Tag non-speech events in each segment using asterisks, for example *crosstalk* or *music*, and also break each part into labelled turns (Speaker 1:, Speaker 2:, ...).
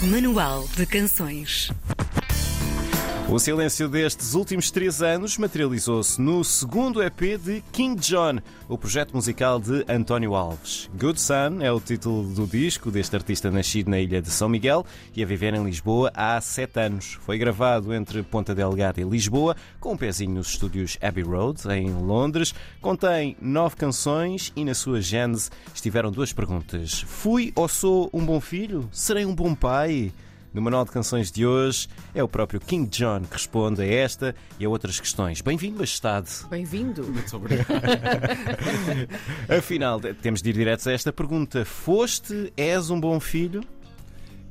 Speaker 1: Manual de Canções.
Speaker 2: O silêncio destes últimos três anos materializou-se no segundo EP de King John, o projeto musical de António Alves. Good Sun é o título do disco deste artista nascido na ilha de São Miguel e a viver em Lisboa há sete anos. Foi gravado entre Ponta Delgada e Lisboa, com um pezinho nos estúdios Abbey Road, em Londres. Contém nove canções e na sua gênese estiveram duas perguntas. Fui ou sou um bom filho? Serei um bom pai? No Manual de Canções de hoje é o próprio King John que responde a esta e a outras questões. Bem-vindo, Majestade.
Speaker 3: Bem-vindo.
Speaker 4: Muito obrigado. *laughs*
Speaker 2: Afinal, temos de ir diretos a esta pergunta. Foste, és um bom filho?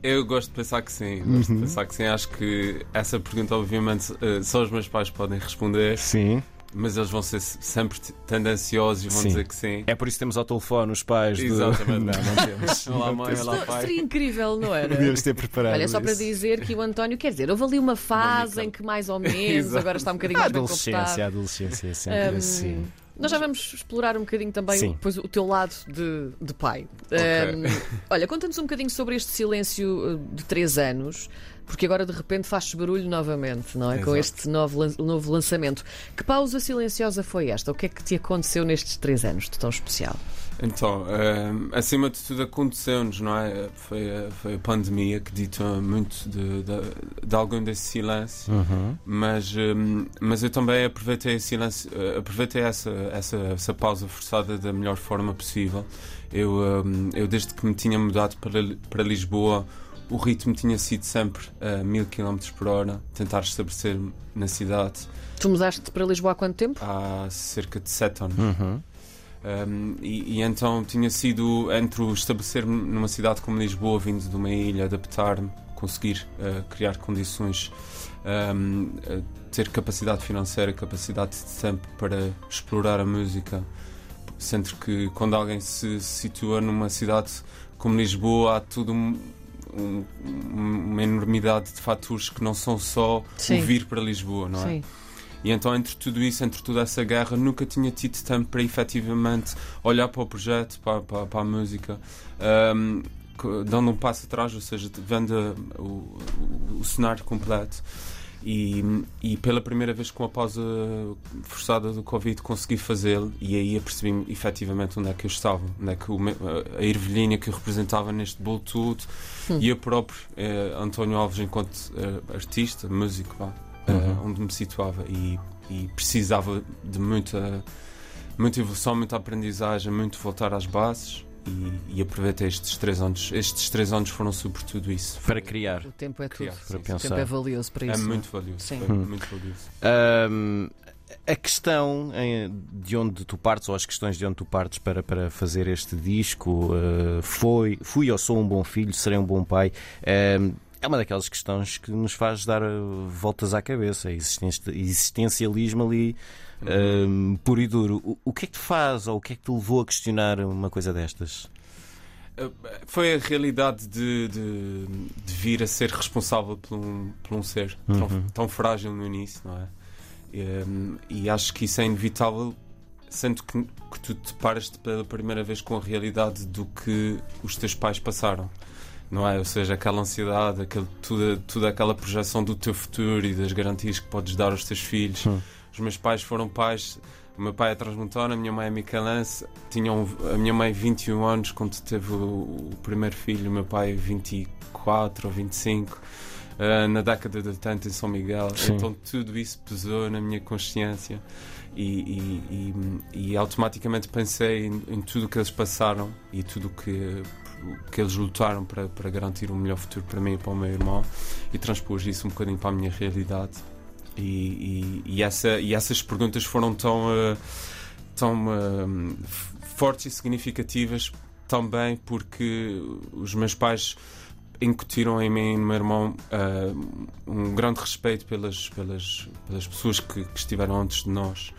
Speaker 4: Eu gosto de pensar que sim. Gosto de pensar que sim. Acho que essa pergunta, obviamente, eh, só os meus pais podem responder,
Speaker 2: Sim.
Speaker 4: Mas eles vão ser sempre tendenciosos e vão
Speaker 2: Sim.
Speaker 4: dizer que sim.
Speaker 2: É por isso que temos ao telefone os pais. de-
Speaker 4: Exatamente. *laughs*
Speaker 2: Não, não temos.
Speaker 4: Olá, mãe, olá,
Speaker 3: Isto
Speaker 4: pai.
Speaker 3: seria incrível, não era?
Speaker 2: Podíamos ter preparado.
Speaker 3: Olha, só para
Speaker 2: isso.
Speaker 3: dizer que o António, quer dizer, houve ali uma fase em que mais ou menos, agora está um bocadinho
Speaker 2: A
Speaker 3: mais
Speaker 2: adolescência, a adolescência é sempre
Speaker 3: Hum,
Speaker 2: assim.
Speaker 3: Nós já vamos explorar um bocadinho também
Speaker 2: Sim.
Speaker 3: depois, o teu lado de, de pai.
Speaker 4: Ok.
Speaker 3: Hum, olha, conta-nos um bocadinho sobre este silêncio uh, de três anos, porque agora de repente faz barulho novamente, não é? Com
Speaker 4: Exato.
Speaker 3: este novo, lan- novo lançamento. Que pausa silenciosa foi esta? O que é que te aconteceu nestes três anos de tão especial?
Speaker 4: Então, eh, acima de tudo aconteceu-nos, não é? Foi, a- foi a pandemia que ditou muito de, de, de algum desse silêncio.
Speaker 2: Uhum.
Speaker 4: Mas, hum, mas eu também aproveitei, silêncio, eh, aproveitei essa, essa, essa pausa forçada da melhor forma possível. Eu, hum, eu desde que me tinha mudado para, para Lisboa, o ritmo tinha sido sempre a mil km por hora, tentar estabelecer-me na cidade
Speaker 3: Tu mudaste para Lisboa há quanto tempo?
Speaker 4: há cerca de sete anos.
Speaker 2: Uhum.
Speaker 4: Um, e, e então tinha sido entre o estabelecer-me numa cidade como Lisboa, vindo de uma ilha, adaptar-me, conseguir uh, criar condições, um, uh, ter capacidade financeira, capacidade de tempo para explorar a música. Sendo que quando alguém se situa numa cidade como Lisboa, há tudo um- um- uma enormidade de fatores que não são só
Speaker 3: Sim.
Speaker 4: o vir para Lisboa, não é?
Speaker 3: Sim.
Speaker 4: E então, entre tudo isso, entre toda essa guerra, nunca tinha tido tempo para efetivamente olhar para o projeto, para, para, para a música, co- dando um passo atrás, ou seja, vendo o, o, o cenário completo. E, e pela primeira vez com a pausa forçada do Covid consegui fazê-lo e aí apercebi efetivamente onde é que eu estava, onde é que o a ervilhinha que eu representava neste bolo tudo
Speaker 3: Hum.
Speaker 4: e eu próprio, eh, António Alves, enquanto eh, artista, músico, vá, eh,
Speaker 2: Uhum.
Speaker 4: onde me situava e, e precisava de muita, muita evolução, muita aprendizagem, muito voltar às bases e, e aproveitei estes três anos. Estes três anos foram sobretudo isso.
Speaker 2: Para criar.
Speaker 3: O tempo é tudo.
Speaker 4: Criar,
Speaker 2: Para
Speaker 4: sim,
Speaker 3: O tempo
Speaker 2: pensar.
Speaker 3: é valioso para
Speaker 4: É
Speaker 3: isso. não
Speaker 4: muito valioso.
Speaker 3: Sim.
Speaker 4: foi
Speaker 2: Hum.
Speaker 4: muito valioso.
Speaker 2: Ahm, a questão de onde tu partes, ou as questões de onde tu partes para, para fazer este disco, eh, foi, fui ou sou um bom filho, serei um bom pai, ahm, é uma daquelas questões que nos faz dar eh, voltas à cabeça, existenci- existencialismo ali ahm, puro e duro. O, o que é que te faz, ou o que é que te levou a questionar uma coisa destas?
Speaker 4: Uh, Foi a realidade de, de, de vir a ser responsável por um, por um ser
Speaker 2: Uhum.
Speaker 4: tão, tão frágil no início, não é? E, um, e acho que isso é inevitável, sendo que, que tu te paras pela primeira vez com a realidade do que os teus pais passaram. Não é? Ou seja, aquela ansiedade, aquele, toda, toda aquela projeção do teu futuro e das garantias que podes dar aos teus filhos.
Speaker 2: Hum.
Speaker 4: Os meus pais foram pais. O meu pai é transmontana, a minha mãe é micalense. Tinham, a minha mãe 21 anos quando teve o, o primeiro filho, o meu pai 24 ou 25, ah, na década de 80 em São Miguel.
Speaker 2: Sim.
Speaker 4: Então tudo isso pesou na minha consciência e, e, e- e automaticamente pensei em, em tudo o que eles passaram e tudo o que, que eles lutaram para, para garantir um melhor futuro para mim e para o meu irmão e transpus isso um bocadinho para a minha realidade. E, e, e essa, e essas perguntas foram tão, eh, tão eh, fortes e significativas também porque os meus pais incutiram em mim e no meu irmão eh, um grande respeito pelas, pelas, pelas pessoas que, que estiveram antes de nós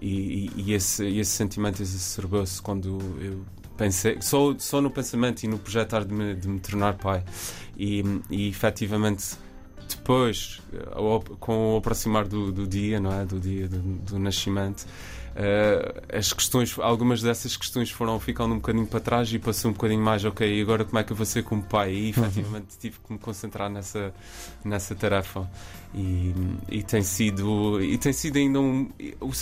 Speaker 4: e, e- esse, esse sentimento exacerbou-se quando eu pensei só, só no pensamento e no projetar de me, de me tornar pai e, e efetivamente depois, ao- com o aproximar do, do dia, não é? Do dia do, do nascimento, as questões, algumas dessas questões foram ficando um bocadinho para trás e passou um bocadinho mais, ok, e agora como é que eu vou ser como pai? E efetivamente tive que me concentrar nessa, nessa tarefa. E, e, tem sido e tem sido ainda um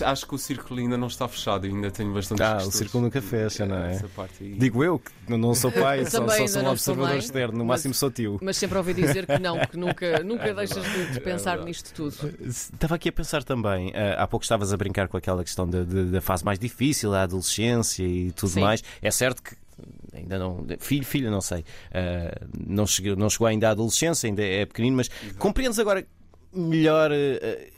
Speaker 4: acho que o círculo ainda não está fechado ainda tenho bastante
Speaker 2: ah, o círculo nunca fecha não é?
Speaker 4: Parte, e...
Speaker 2: digo eu que não sou pai só, só sou um observador externo no
Speaker 3: mas,
Speaker 2: máximo sou tio.
Speaker 3: mas sempre ouvi dizer que não que nunca *laughs* nunca é deixas de, de pensar é nisto tudo.
Speaker 2: Estava aqui a pensar também uh, há pouco estavas a brincar com aquela questão da fase mais difícil a adolescência e tudo Sim. mais é certo que ainda não. Filho, filha, não sei. Uh, não, chegou, não chegou ainda à adolescência, ainda é pequenino, mas Exato. compreendes agora melhor uh,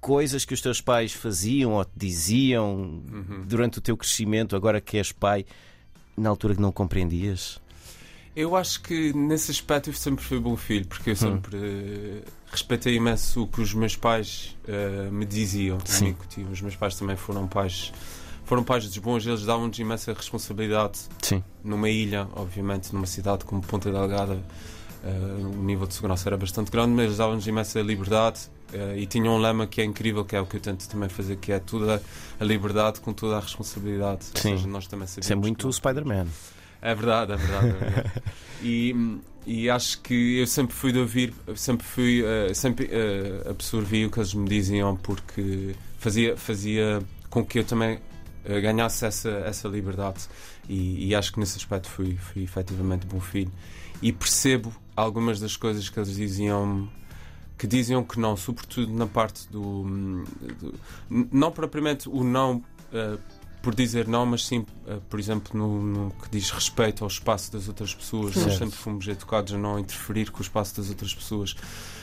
Speaker 2: coisas que os teus pais faziam ou te diziam uhum. durante o teu crescimento, agora que és pai, na altura que não compreendias?
Speaker 4: Eu acho que nesse aspecto eu sempre fui bom filho, porque eu hum. sempre respeitei imenso o que os meus pais uh, me diziam. Sim. Os meus pais também foram pais foram pais dos bons, eles davam-nos imensa responsabilidade
Speaker 2: Sim.
Speaker 4: numa ilha, obviamente, numa cidade como Ponta Delgada. Uh, o nível de segurança era bastante grande, mas eles davam-nos imensa liberdade uh, e tinham um lema que é incrível, que é o que eu tento também fazer, que é toda a liberdade com toda a responsabilidade.
Speaker 2: Sim. Ou seja, nós também sabemos Isso é muito o Spider-Man.
Speaker 4: É verdade, é verdade. É verdade. *laughs* e, e acho que eu sempre fui de ouvir, sempre fui, uh, sempre uh, absorvi o que eles me diziam porque fazia, fazia com que eu também uh, ganhasse essa, essa liberdade. E, e, acho que nesse aspecto fui, fui efetivamente bom filho. E percebo algumas das coisas que eles diziam que diziam que não, sobretudo na parte do, do não propriamente o não por dizer não, mas sim, uh, por exemplo, no, no, que diz respeito ao espaço das outras pessoas. Certo. Nós sempre fomos educados a não interferir com o espaço das outras pessoas.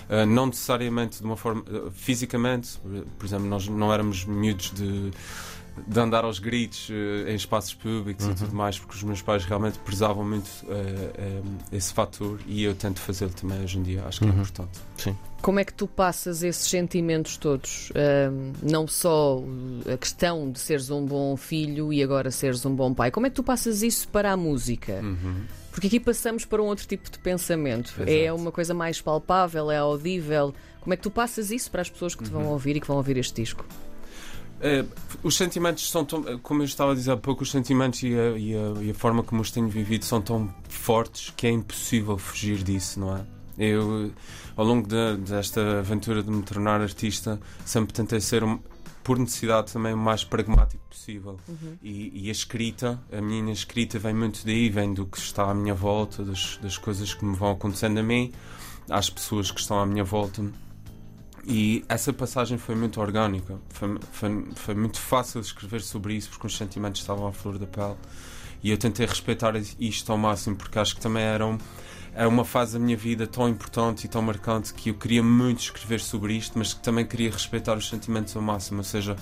Speaker 4: Uh, não necessariamente de uma forma. fisicamente, por exemplo, nós não éramos miúdos de de andar aos gritos uh, em espaços públicos uhum. e tudo mais, porque os meus pais realmente prezavam muito uh, uh, esse fator e eu tento fazê-lo também hoje em dia, acho que é uhum. é importante.
Speaker 2: Sim.
Speaker 3: Como é que tu passas esses sentimentos todos? não só a questão de seres um bom filho e agora seres um bom pai, como é que tu passas isso para a música?
Speaker 4: Uhum.
Speaker 3: Porque aqui passamos para um outro tipo de pensamento. Exato. É uma coisa mais palpável, é audível. Como é que tu passas isso para as pessoas que te vão uhum. ouvir e que vão ouvir este disco?
Speaker 4: Uh, os sentimentos são tão, como eu estava a dizer há pouco, os sentimentos e a, e a, e a forma como os tenho vivido são tão fortes que é impossível fugir disso, não é? Eu, ao longo de, desta aventura de me tornar artista, sempre tentei ser, por necessidade, também o mais pragmático possível.
Speaker 3: Uhum.
Speaker 4: E, e, a escrita, a minha escrita vem muito daí, vem do que está à minha volta, das, das coisas que me vão acontecendo a mim, às pessoas que estão à minha volta. E essa passagem foi muito orgânica, foi, foi, foi, muito fácil escrever sobre isso porque os sentimentos estavam à flor da pele. E eu tentei respeitar isto ao máximo porque acho que também era, um, era uma fase da minha vida tão importante e tão marcante que eu queria muito escrever sobre isto, mas que também queria respeitar os sentimentos ao máximo. Ou seja,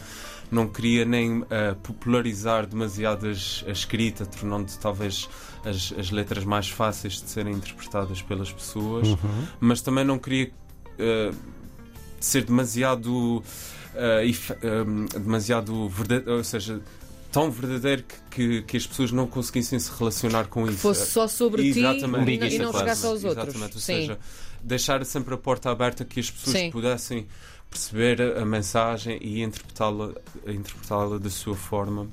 Speaker 4: não queria nem uh, popularizar demasiado a escrita, tornando talvez as, as, letras mais fáceis de serem interpretadas pelas pessoas,
Speaker 2: uhum.
Speaker 4: mas também não queria. Uh, ser demasiado. Uh, if, um, demasiado verdadeiro, ou seja, tão verdadeiro que, que, que, as pessoas não conseguissem se relacionar com isso.
Speaker 3: Fosse só sobre
Speaker 4: Exatamente.
Speaker 3: ti e, e não chegasse aos outros.
Speaker 4: Exatamente, ou Sim. seja, deixar sempre a porta aberta que as pessoas Sim. pudessem perceber a, a mensagem e interpretá-la interpretá da sua forma.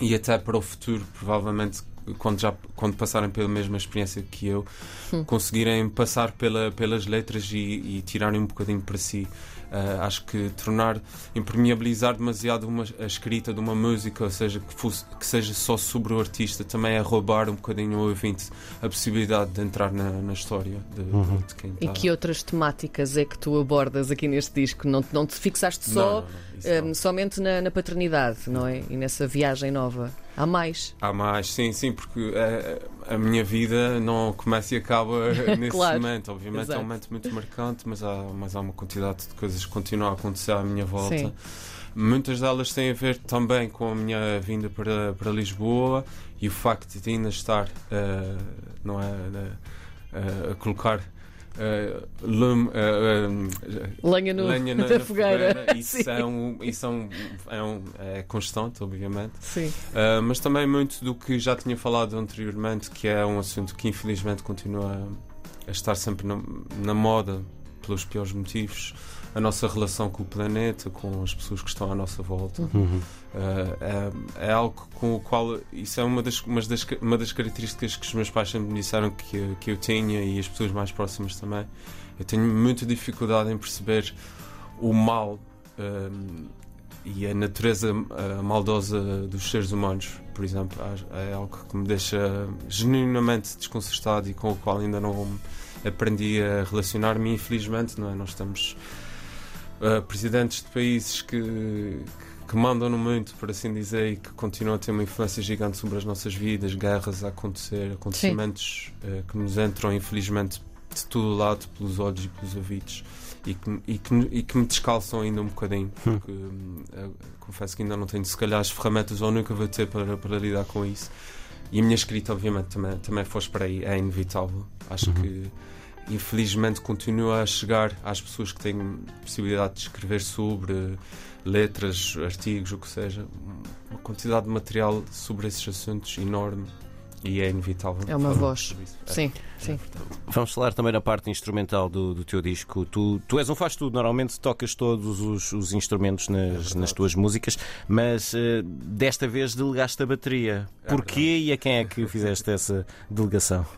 Speaker 4: E até para o futuro, provavelmente, quando, já, quando passarem pela mesma experiência que eu, hum. conseguirem passar pela, pelas letras e, e tirarem um bocadinho para si. Uh, acho que tornar, impermeabilizar demasiado uma, a escrita de uma música, ou seja, que, fosse, que seja só sobre o artista, também é roubar um bocadinho ao ouvinte a possibilidade de entrar na, na história de, uhum. de quem está.
Speaker 3: E que outras temáticas é que tu abordas aqui neste disco? Não, não te fixaste só
Speaker 4: não, não,
Speaker 3: um, somente na, na paternidade, não é? E nessa viagem nova? Há mais?
Speaker 4: Há mais, sim, sim, porque a, a minha vida não começa e acaba *laughs* nesse
Speaker 3: claro.
Speaker 4: momento. Obviamente Exato. é um momento muito marcante, mas há, mas há uma quantidade de coisas que continuam a acontecer à minha volta.
Speaker 3: Sim.
Speaker 4: Muitas delas têm a ver também com a minha vinda para, para Lisboa e o facto de ainda estar uh, não é, uh, a colocar Uh, lume, uh,
Speaker 3: lenha, no,
Speaker 4: lenha *laughs* na,
Speaker 3: na,
Speaker 4: na
Speaker 3: fogueira.
Speaker 4: fogueira. *laughs* Isso, é, um, isso é, um, é, um, é constante, obviamente.
Speaker 3: Sim.
Speaker 4: Uh, mas também muito do que já tinha falado anteriormente, que é um assunto que infelizmente continua a estar sempre na, na moda pelos piores motivos, a nossa relação com o planeta, com as pessoas que estão à nossa volta.
Speaker 2: Uhum.
Speaker 4: Uh, é, é, algo com o qual isso é uma das, uma das, uma das características que os meus pais sempre me disseram que, que eu tinha e as pessoas mais próximas também. Eu tenho muita dificuldade em perceber o mal uh, e a natureza uh, maldosa dos seres humanos, por exemplo, é, algo que me deixa genuinamente desconcertado e com o qual ainda não aprendi a relacionar-me. Infelizmente, não é? Nós estamos presidentes de países que, que mandam no muito, por assim dizer, e que continuam a ter uma influência gigante sobre as nossas vidas, guerras a acontecer, acontecimentos uh, que nos entram, infelizmente, de todo lado, pelos olhos e pelos ouvidos. E que, e, que, e que me descalçam ainda um bocadinho, hum. porque uh, confesso que ainda não tenho, se calhar, as ferramentas ou nunca vou ter para, para lidar com isso. E a minha escrita, obviamente, também, também fosse para aí, é inevitável. Acho uhum. que infelizmente continua a chegar às pessoas que têm possibilidade de escrever sobre letras, artigos, o que seja, uma quantidade de material sobre esses assuntos enorme e é inevitável.
Speaker 3: É uma voz. É, sim, é, sim.
Speaker 2: Vamos falar também na parte instrumental do, do teu disco. Tu, tu és um faz tudo, normalmente tocas todos os, os instrumentos nas, é nas tuas músicas, mas uh, desta vez delegaste a bateria. É Porquê e a quem é que fizeste essa delegação? *laughs*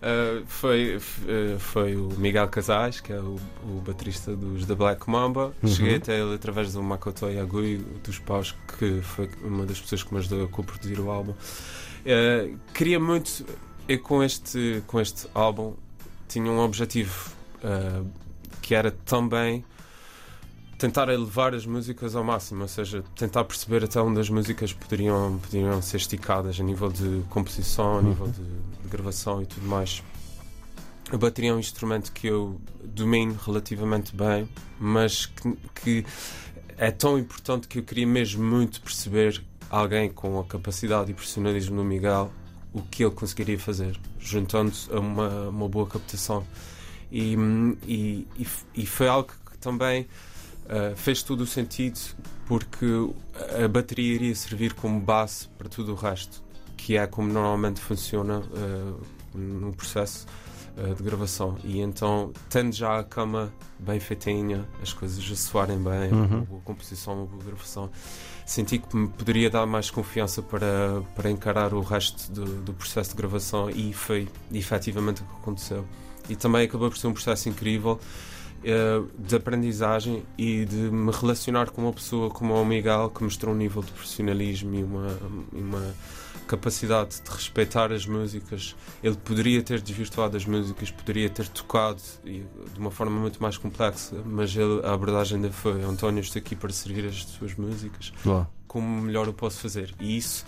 Speaker 4: Uh, foi, uh, foi o Miguel Casais, que é o, o baterista dos The Black Mamba. Uhum. Cheguei até ele através do Makoto Yagui, dos Paus, que foi uma das pessoas que me ajudou a co-produzir o álbum. Uh, queria muito, eu com este, com este álbum, tinha um objetivo que era também tentar elevar as músicas ao máximo, ou seja, tentar perceber até onde as músicas poderiam, poderiam ser esticadas a nível de composição, a nível de, gravação e tudo mais. A bateria é um instrumento que eu domino relativamente bem, mas que, que é tão importante que eu queria mesmo muito perceber alguém com a capacidade e profissionalismo do Miguel o que ele conseguiria fazer, juntando a uma, uma boa captação. E, e, e, foi algo que também Uh, fez todo o sentido porque a bateria iria servir como base para tudo o resto, que é como normalmente funciona uh, no processo uh, de gravação. E então, tendo já a cama bem feitinha, as coisas a soarem bem, uhum. uma boa composição, uma boa gravação, senti que me poderia dar mais confiança para, para encarar o resto do, do processo de gravação e foi efetivamente o que aconteceu. E também acabou por ser um processo incrível de aprendizagem e de me relacionar com uma pessoa como o Miguel que mostrou um nível de profissionalismo e uma, uma capacidade de respeitar as músicas. Ele poderia ter desvirtuado as músicas, poderia ter tocado de uma forma muito mais complexa, mas ele, a abordagem dele foi: António, estou aqui para servir as suas músicas. Como melhor eu posso fazer? E isso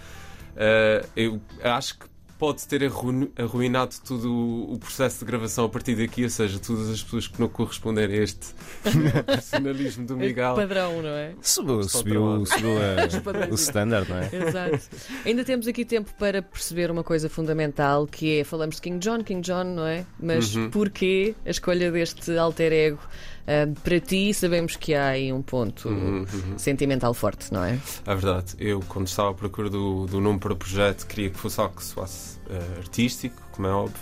Speaker 4: uh, eu acho que pode ter arruinado todo o processo de gravação a partir daqui, ou seja, todas as pessoas que não corresponderem a este *laughs* personalismo do Miguel.
Speaker 3: padrão, não é?
Speaker 2: Subiu, subiu, subiu a, *laughs* o standard, não é?
Speaker 3: Exato. Ainda temos aqui tempo para perceber uma coisa fundamental que é, falamos de King John, King John, não é? Mas uhum. porquê a escolha deste alter ego? Uh, para ti, sabemos que há aí um ponto uhum, uhum. sentimental forte, não é?
Speaker 4: É verdade. Eu, quando estava à procura do, do nome para o projeto, queria que fosse algo que soasse uh, artístico, como é óbvio,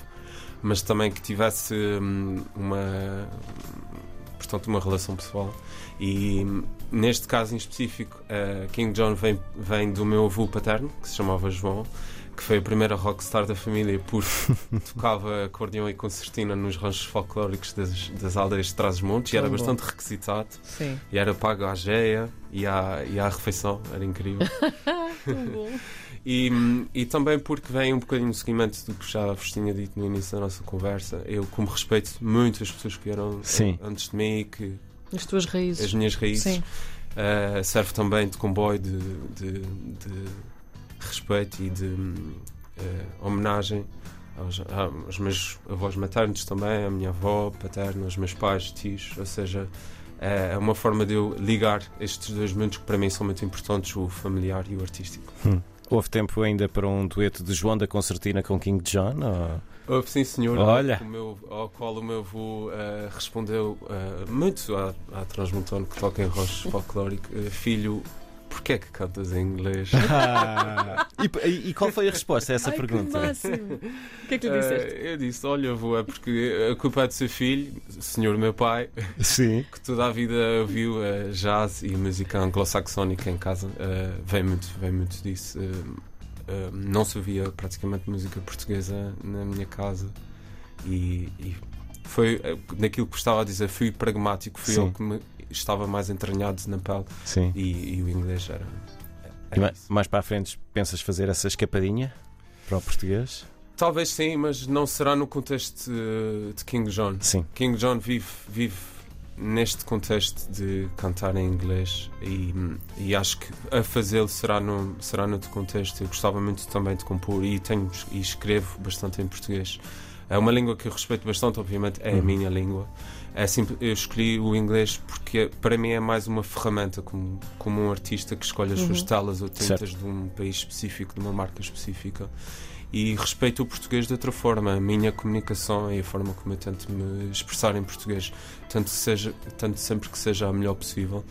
Speaker 4: mas também que tivesse um, uma, portanto, uma relação pessoal. E neste caso em específico, uh, King John vem, vem do meu avô paterno, que se chamava João que foi a primeira rockstar da família porque *laughs* tocava acordeão e concertina nos ranchos folclóricos das, das aldeias de Trás-os-Montes e era bom. bastante requisitado.
Speaker 3: Sim.
Speaker 4: E era pago à geia e à, e à refeição, era incrível. *laughs* E, e também porque vem um bocadinho no seguimento do que já vos tinha dito no início da nossa conversa. Eu, como respeito muito as pessoas que vieram Sim. antes de mim, que
Speaker 3: as tuas raízes,
Speaker 4: as minhas raízes, uh, serve também de comboio de, de, de respeito e de uh, homenagem aos, aos, meus avós maternos também, à minha avó paterna, aos meus pais, tios, ou seja, é uma forma de eu ligar estes dois mundos que para mim são muito importantes, o familiar e o artístico.
Speaker 2: Hum. Houve tempo ainda para um dueto de João da Concertina com King John? Ou...
Speaker 4: Houve sim, senhor.
Speaker 2: Olha.
Speaker 4: Meu, ao qual o meu avô uh, respondeu uh, muito à, à Transmontano, que toca em rocha folclórico. Uh, filho, porquê é que cantas em inglês? *laughs*
Speaker 2: Ah, e, e, qual foi a resposta a essa
Speaker 3: Ai,
Speaker 2: pergunta?
Speaker 3: O que é que lhe disseste?
Speaker 4: Eh, eu disse: Olha, avô, é porque a culpa é do seu filho, senhor meu pai,
Speaker 2: Sim. *laughs*
Speaker 4: que toda a vida ouviu uh, jazz e música anglo-saxónica em casa. Uh, vem, muito, vem muito disso. Uh, não se ouvia praticamente música portuguesa na minha casa e, e foi naquilo que estava a dizer, fui pragmático, fui
Speaker 2: Sim.
Speaker 4: eu que me estava mais entranhado na pele
Speaker 2: Sim.
Speaker 4: e, e o inglês era. Era
Speaker 2: mais, mais para a frente pensas fazer essa escapadinha para o português?
Speaker 4: Talvez sim, mas não será no contexto de, de King John.
Speaker 2: Sim.
Speaker 4: King John vive, vive neste contexto de cantar em inglês e, e acho que a fazê-lo será no, será noutro contexto. Eu gostava muito também de compor e, tenho, e escrevo bastante em português. É uma língua que eu respeito bastante, obviamente, é a
Speaker 2: Uhum.
Speaker 4: minha língua. É simples, eu escolhi o inglês porque para mim é mais uma ferramenta, como, como um artista que escolhe as suas
Speaker 3: Uhum.
Speaker 4: telas ou tintas
Speaker 2: Certo.
Speaker 4: de um país específico, de uma marca específica. E respeito o português de outra forma, a minha comunicação e a forma como eu tento me expressar em português, tanto, seja, tanto sempre que seja a melhor possível.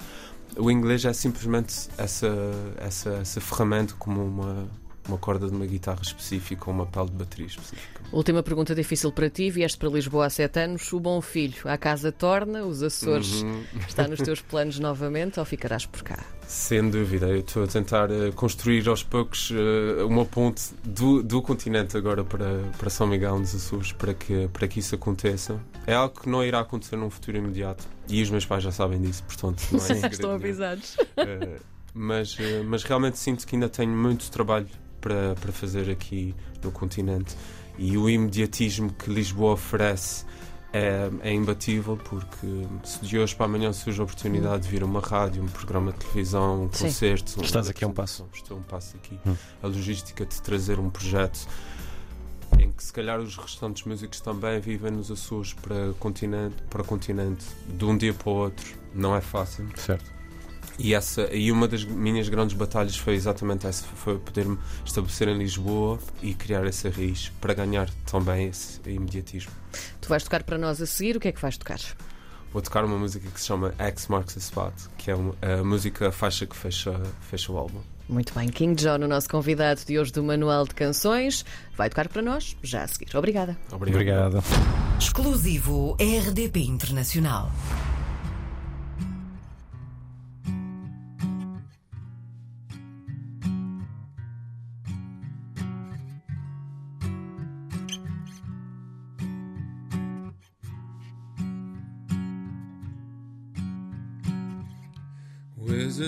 Speaker 4: O inglês é simplesmente essa, essa, essa ferramenta como uma, uma corda de uma guitarra específica ou uma pele de bateria específica.
Speaker 3: Última pergunta difícil para ti. Vieste para Lisboa há sete anos. O bom filho, à casa torna, os Açores.
Speaker 4: Uhum.
Speaker 3: Está nos teus *laughs* planos novamente ou ficarás por cá?
Speaker 4: Sem dúvida, eu estou a tentar eh, construir aos poucos eh, uma ponte do, do continente agora para, para São Miguel nos Açores para que, para que isso aconteça. É algo que não irá acontecer num futuro imediato e os meus pais já sabem disso, portanto não é *laughs*
Speaker 3: Estão avisados.
Speaker 4: Eh, mas, mas realmente sinto que ainda tenho muito trabalho para, para fazer aqui no continente e o imediatismo que Lisboa oferece é, é imbatível porque se de hoje para amanhã surge a oportunidade de vir uma rádio, um programa de televisão, um
Speaker 3: Sim.
Speaker 4: concerto.
Speaker 2: Estás
Speaker 4: uma
Speaker 2: aqui a um passo.
Speaker 4: Estou um passo aqui.
Speaker 2: Hum.
Speaker 4: A logística de trazer um projeto em que se calhar os restantes músicos também vivem nos Açores para, continente, para continente de um dia para o outro. Não é fácil.
Speaker 2: Certo.
Speaker 4: E, essa, e uma das minhas grandes batalhas foi exatamente essa: foi poder-me estabelecer em Lisboa e criar essa raiz para ganhar também esse imediatismo.
Speaker 3: Tu vais tocar para nós a seguir. O que é que vais tocar?
Speaker 4: Vou tocar uma música que se chama X Marks the Spot, que é a música, a faixa que fecha, fecha o álbum.
Speaker 3: Muito bem, King John, o nosso convidado de hoje do Manual de Canções, vai tocar para nós já a seguir. Obrigada.
Speaker 2: Obrigado.
Speaker 1: Exclusivo RDP Internacional.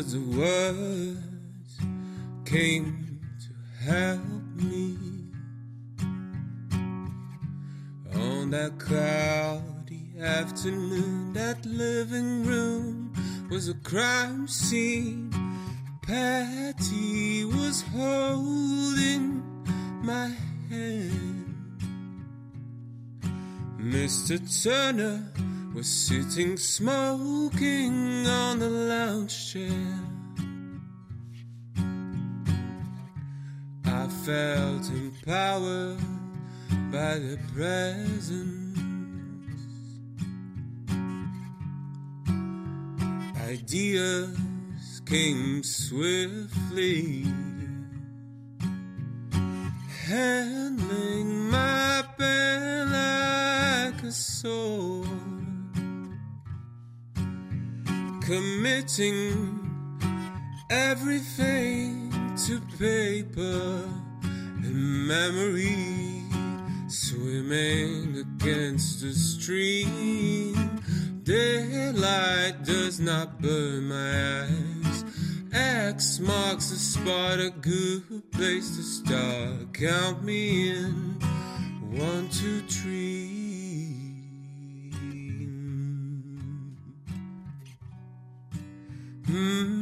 Speaker 5: Wizards of words came to help me on that cloudy afternoon. That living room was a crime scene. Patty was holding my hand. Mr. Turner was sitting smoking on the lounge chair. I felt empowered by the presence. Ideas came swiftly, handling my pen like a sword committing everything to paper and memory, swimming against the stream. Daylight does not burn my eyes. X marks the spot, a good place to start. Count me in. One, two, three. Mm-hmm.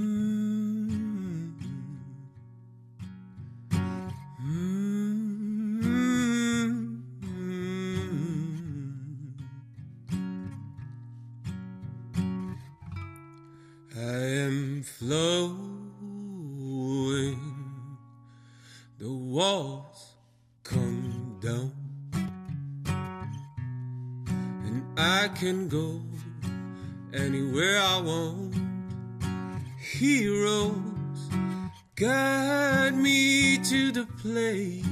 Speaker 5: I am flowing. The walls come down, and I can go anywhere I want. Heroes
Speaker 4: Guide me to the place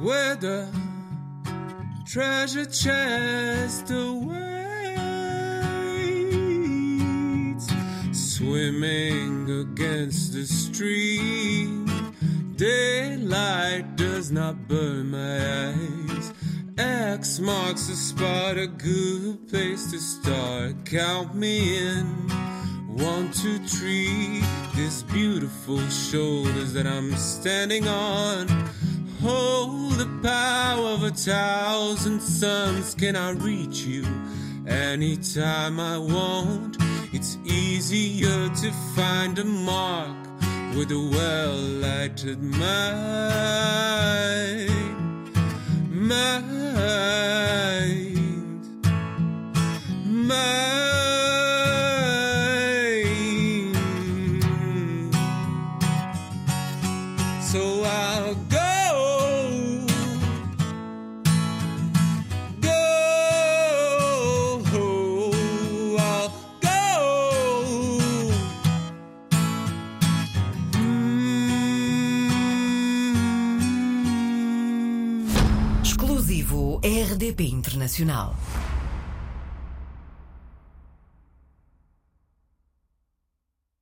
Speaker 4: where the treasure chest awaits, swimming against the stream. Daylight does not burn my eyes. Marks the spot, a good place to start. Count me in. One, two, three. This beautiful shoulders that I'm standing on. Hold the power of a thousand suns. Can I reach you anytime I want? It's easier to find a mark with a well lighted. Mind.
Speaker 1: Internacional.